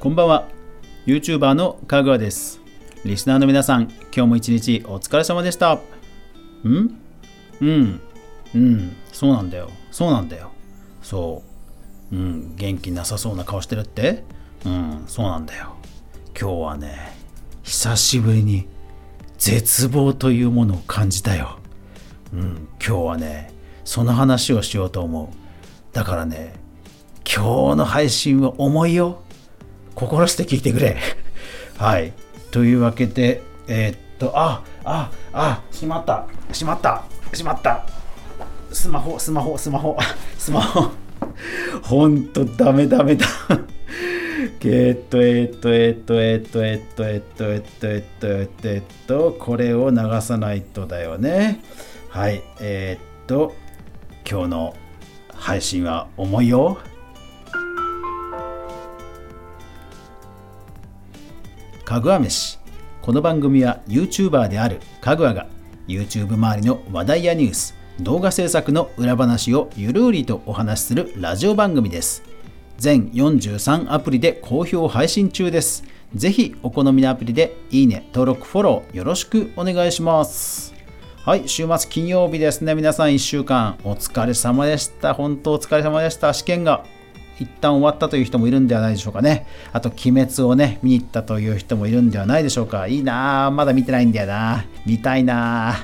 こんばんは。YouTuber のかぐわです。リスナーの皆さん今日も一日お疲れ様でした。ん？うん。うん。そうなんだよ。そうなんだよ。そう。うん。元気なさそうな顔してるって？うん。そうなんだよ。今日はね久しぶりに絶望というものを感じたよ。うん。今日はねその話をしようと思う。だからね今日の配信は重いよ。心して聞いてくれ。はい。というわけでえー、っとあああしまった。しまった。しまった。スマホスマホスマホ。スマホ。ほんとダメダメだ えっとえっとえっとえっとえっとえっとえっとえっとえっとえっとこれを流さないとだよね。はい。えっと今日の配信は重いよ。かぐわ飯。この番組は YouTuber であるかぐわが YouTube 周りの話題やニュース動画制作の裏話をゆるりとお話しするラジオ番組です。全43アプリで好評配信中です。ぜひお好みのアプリでいいね登録フォローよろしくお願いします。はい週末金曜日ですね。皆さん1週間お疲れ様でした。本当お疲れ様でした。試験が。一旦終わったという人もいるんではないでしょうかね。あと、鬼滅をね、見に行ったという人もいるんではないでしょうか。いいなぁ。まだ見てないんだよな。見たいな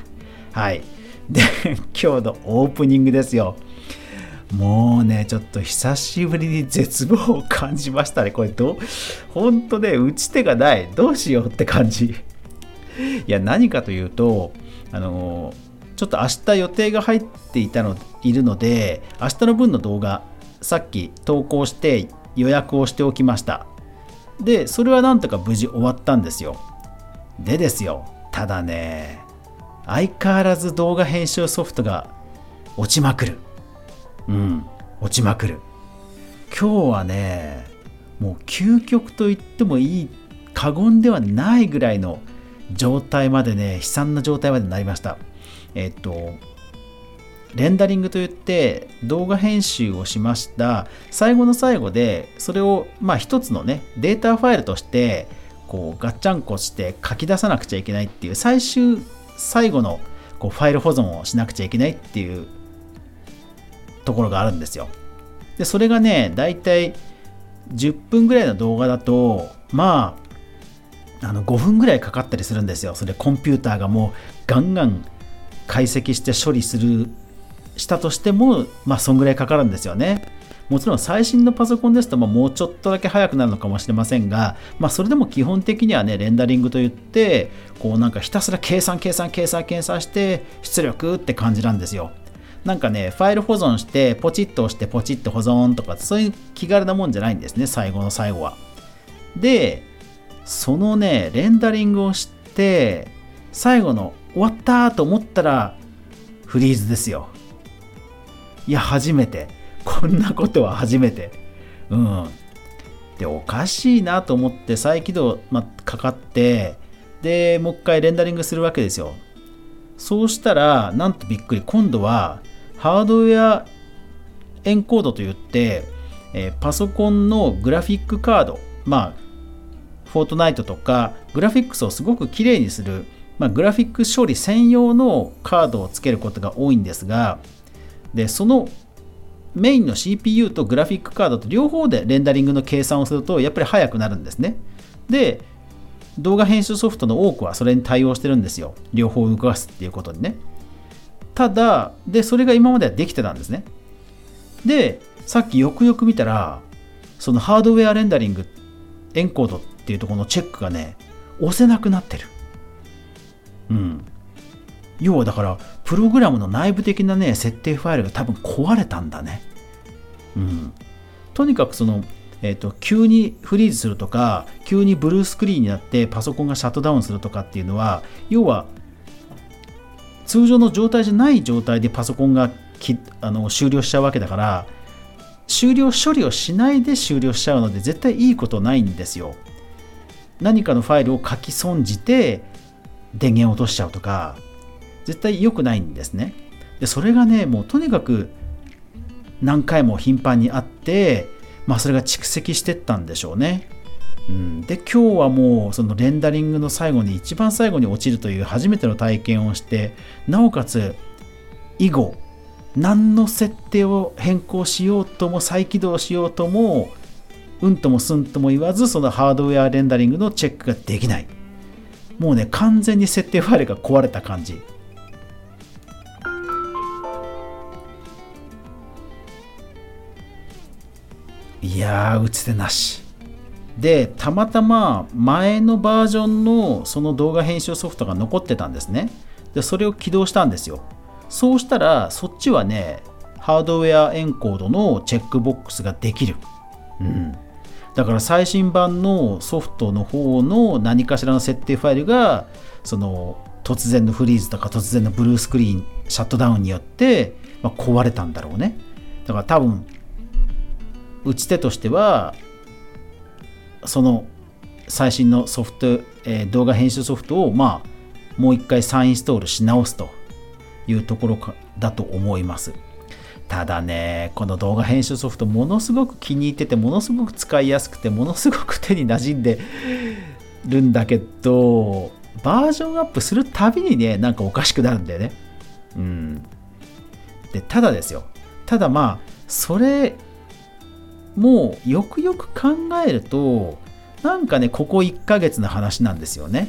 ぁ。はい。で、今日のオープニングですよ。もうね、ちょっと久しぶりに絶望を感じましたね。これどう、ほんとね、打ち手がない。どうしようって感じ。いや、何かというと、あのちょっと明日予定が入っていたの、いるので、明日の分の動画、さっき投稿して予約をしておきました。でそれはなんとか無事終わったんですよ。でですよただね相変わらず動画編集ソフトが落ちまくる。うん落ちまくる。今日はねもう究極と言ってもいい過言ではないぐらいの状態までね悲惨な状態までなりました。えっとレンダリングといって動画編集をしました。最後の最後でそれをまあ一つのねデータファイルとしてこうガッチャンコして書き出さなくちゃいけないっていう最終最後のこうファイル保存をしなくちゃいけないっていうところがあるんですよ。でそれがねだいたい10分ぐらいの動画だとまああの5分ぐらいかかったりするんですよ。それコンピューターがもうガンガン解析して処理するしたとしても、まあ、そんぐらいかかるんですよね。もちろん最新のパソコンですと、ま、もうちょっとだけ早くなるのかもしれませんが、まあ、それでも基本的にはね、レンダリングといって、こうなんかひたすら計算、計算、計算、計算して、出力って感じなんですよ。なんかね、ファイル保存して、ポチッと押して、ポチッと保存とか、そういう気軽なもんじゃないんですね、最後の最後は。で、そのね、レンダリングをして、最後の終わったと思ったら、フリーズですよ。いや、初めて。こんなことは初めて。うん。で、おかしいなと思って再起動、ま、かかって、で、もう一回レンダリングするわけですよ。そうしたら、なんとびっくり、今度はハードウェアエンコードといって、えー、パソコンのグラフィックカード、まあ、フォートナイトとか、グラフィックスをすごくきれいにする、まあ、グラフィック処理専用のカードをつけることが多いんですが、でそのメインの CPU とグラフィックカードと両方でレンダリングの計算をするとやっぱり速くなるんですね。で動画編集ソフトの多くはそれに対応してるんですよ。両方動かすっていうことにね。ただでそれが今まではできてたんですね。でさっきよくよく見たらそのハードウェアレンダリングエンコードっていうところのチェックがね押せなくなってる。うん。要はだからプログラムの内部的なね設定ファイルが多分壊れたんだね。うん。とにかくそのえーと、急にフリーズするとか急にブルースクリーンになってパソコンがシャットダウンするとかっていうのは要は通常の状態じゃない状態でパソコンがきあの終了しちゃうわけだから終了処理をしないで終了しちゃうので絶対いいことないんですよ。何かのファイルを書き損じて電源を落としちゃうとか絶対良くないんですね。でそれがねもうとにかく何回も頻繁にあってまあそれが蓄積してったんでしょうね。うん、で今日はもうそのレンダリングの最後に一番最後に落ちるという初めての体験をしてなおかつ以後何の設定を変更しようとも再起動しようともうんともすんとも言わずそのハードウェアレンダリングのチェックができないもうね完全に設定ファイルが壊れた感じいやー打つ手なし。でたまたま前のバージョンのその動画編集ソフトが残ってたんですね。でそれを起動したんですよ。そうしたらそっちはねハードウェアエンコードのチェックボックスができる、うん、だから最新版のソフトの方の何かしらの設定ファイルがその突然のフリーズとか突然のブルースクリーンシャットダウンによって、まあ、壊れたんだろうね。だから多分打ち手としてはその最新のソフト、えー、動画編集ソフトをまあもう一回再インストールし直すというところかだと思います。ただね、この動画編集ソフトものすごく気に入ってて、ものすごく使いやすくて、ものすごく手に馴染んで るんだけど、バージョンアップするたびにね、なんかおかしくなるんだよね。うん。で、ただですよ。ただまあ、それ、もうよくよく考えると、なんかね、ここ1ヶ月の話なんですよね。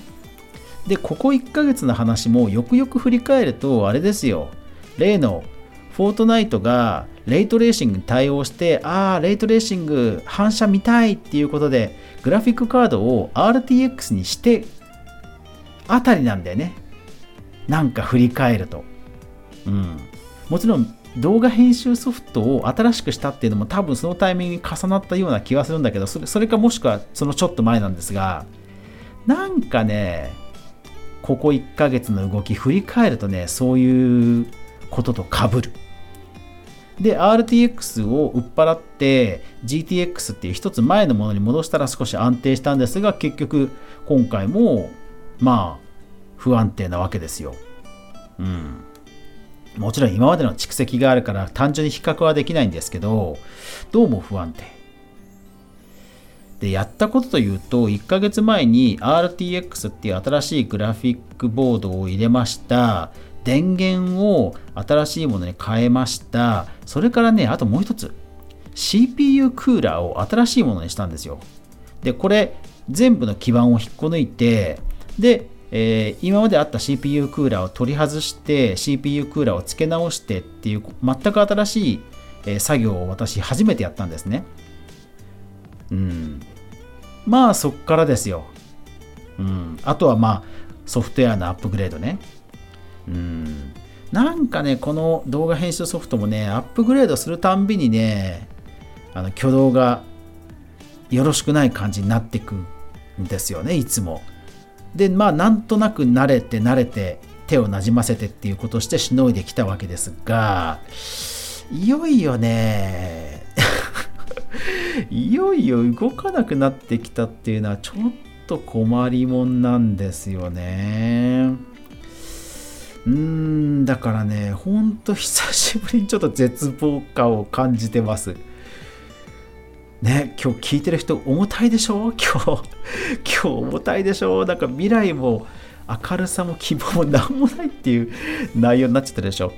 で、ここ1ヶ月の話もよくよく振り返ると、あれですよ。例のフォートナイトがレイトレーシングに対応して、ああ、レイトレーシング反射見たいっていうことで、グラフィックカードを RTX にしてあたりなんだよね。なんか振り返ると。うん。もちろん動画編集ソフトを新しくしたっていうのも多分そのタイミングに重なったような気がするんだけど、それそれかもしくはそのちょっと前なんですが、なんかね、ここ1ヶ月の動き振り返るとねそういうこととかぶる。で RTX を売っ払って GTX っていう一つ前のものに戻したら少し安定したんですが結局今回もまあ不安定なわけですよ。うん。もちろん今までの蓄積があるから単純に比較はできないんですけどどうも不安定。でやったことというと1ヶ月前に RTX っていう新しいグラフィックボードを入れました。電源を新しいものに変えました。それからねあともう一つ CPU クーラーを新しいものにしたんですよ。でこれ全部の基板を引っこ抜いてで、えー、今まであった CPU クーラーを取り外して CPU クーラーを付け直してっていう全く新しい、え、作業を私初めてやったんですねうん。まあそっからですよ。うん。あとはまあソフトウェアのアップグレードね。うん。なんかね、この動画編集ソフトもね、アップグレードするたんびにね、あの挙動がよろしくない感じになってくんですよね、いつも。で、まあなんとなく慣れて慣れて手をなじませてっていうことしてしのいできたわけですが、いよいよね、いよいよ動かなくなってきたっていうのはちょっと困りもんなんですよね。うーん、だからね、ほんと久しぶりにちょっと絶望感を感じてます。ね、今日聞いてる人重たいでしょ？今日、今日重たいでしょ？なんか未来も明るさも希望も何もないっていう内容になっちゃったでしょ？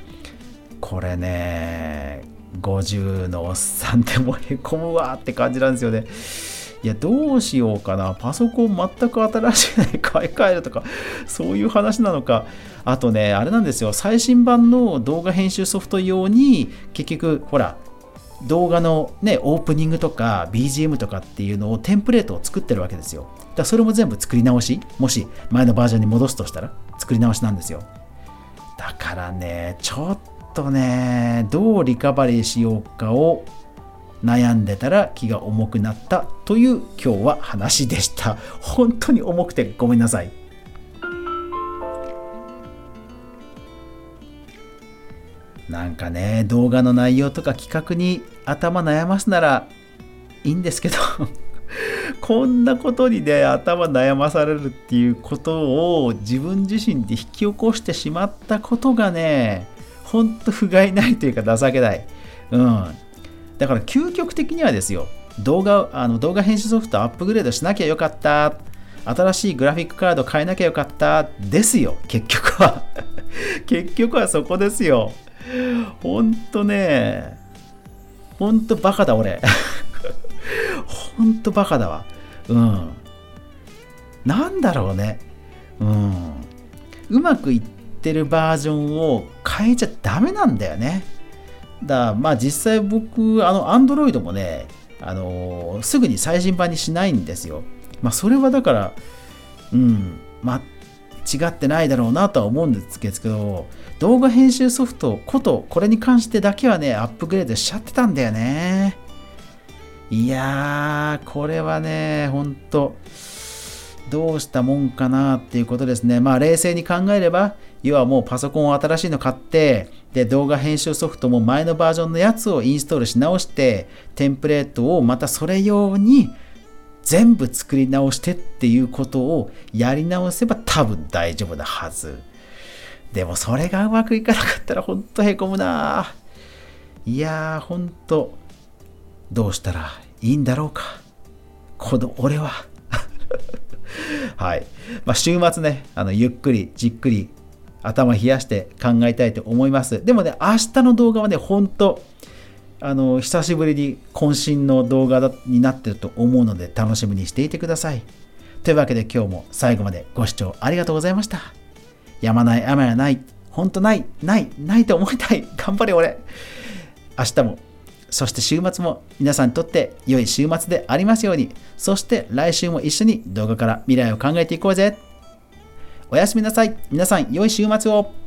これね、50のおっさんでもへこむわって感じなんですよね。いや、どうしようかな？パソコン全く新しいのに買い替えるとか、そういう話なのか。あとね、あれなんですよ。最新版の動画編集ソフト用に、結局、ほら、動画のね、オープニングとか BGM とかっていうのをテンプレートを作ってるわけですよ。だからそれも全部作り直し。もし前のバージョンに戻すとしたら作り直しなんですよ。だからね、ちょっとねどうリカバリーしようかを悩んでたら気が重くなったという今日は話でした本当に重くてごめんなさいなんかね動画の内容とか企画に頭悩ますならいいんですけど こんなことにね頭悩まされるっていうことを自分自身で引き起こしてしまったことがねほんと不甲斐ないというか情けない。うん。だから究極的にはですよ、動画あの動画編集ソフトアップグレードしなきゃよかった新しいグラフィックカード変えなきゃよかったですよ結局は 結局はそこですよほんとねほんとバカだ俺。ほんとバカだわ。うん。なんだろうね。うん。うまくいってるバージョンを変えちゃダメなんだよね。だからまあ実際僕あの Android もねあのー、すぐに最新版にしないんですよ。まあそれはだからうん。まあ違ってないだろうなとは思うんですけど動画編集ソフトことこれに関してだけはねアップグレードしちゃってたんだよね。いやーこれはねほんとどうしたもんかなっていうことですね。まあ冷静に考えれば要はもうパソコンを新しいの買ってで動画編集ソフトも前のバージョンのやつをインストールし直してテンプレートをまたそれ用に全部作り直してっていうことをやり直せば多分大丈夫なはず。でもそれがうまくいかなかったらほんとへこむないやーほんとどうしたらいいんだろうか。この俺は はい。まあ、週末ね、あのゆっくりじっくり頭冷やして考えたいと思います。でもね、明日の動画はね、ほんとあの久しぶりに渾身の動画になってると思うので楽しみにしていてください。というわけで今日も最後までご視聴ありがとうございました。やまない雨はない。ほんとない、ない、ないと思いたい。頑張れ俺。明日も、そして週末も皆さんにとって良い週末でありますように。そして来週も一緒に動画から未来を考えていこうぜ。おやすみなさい。皆さん良い週末を。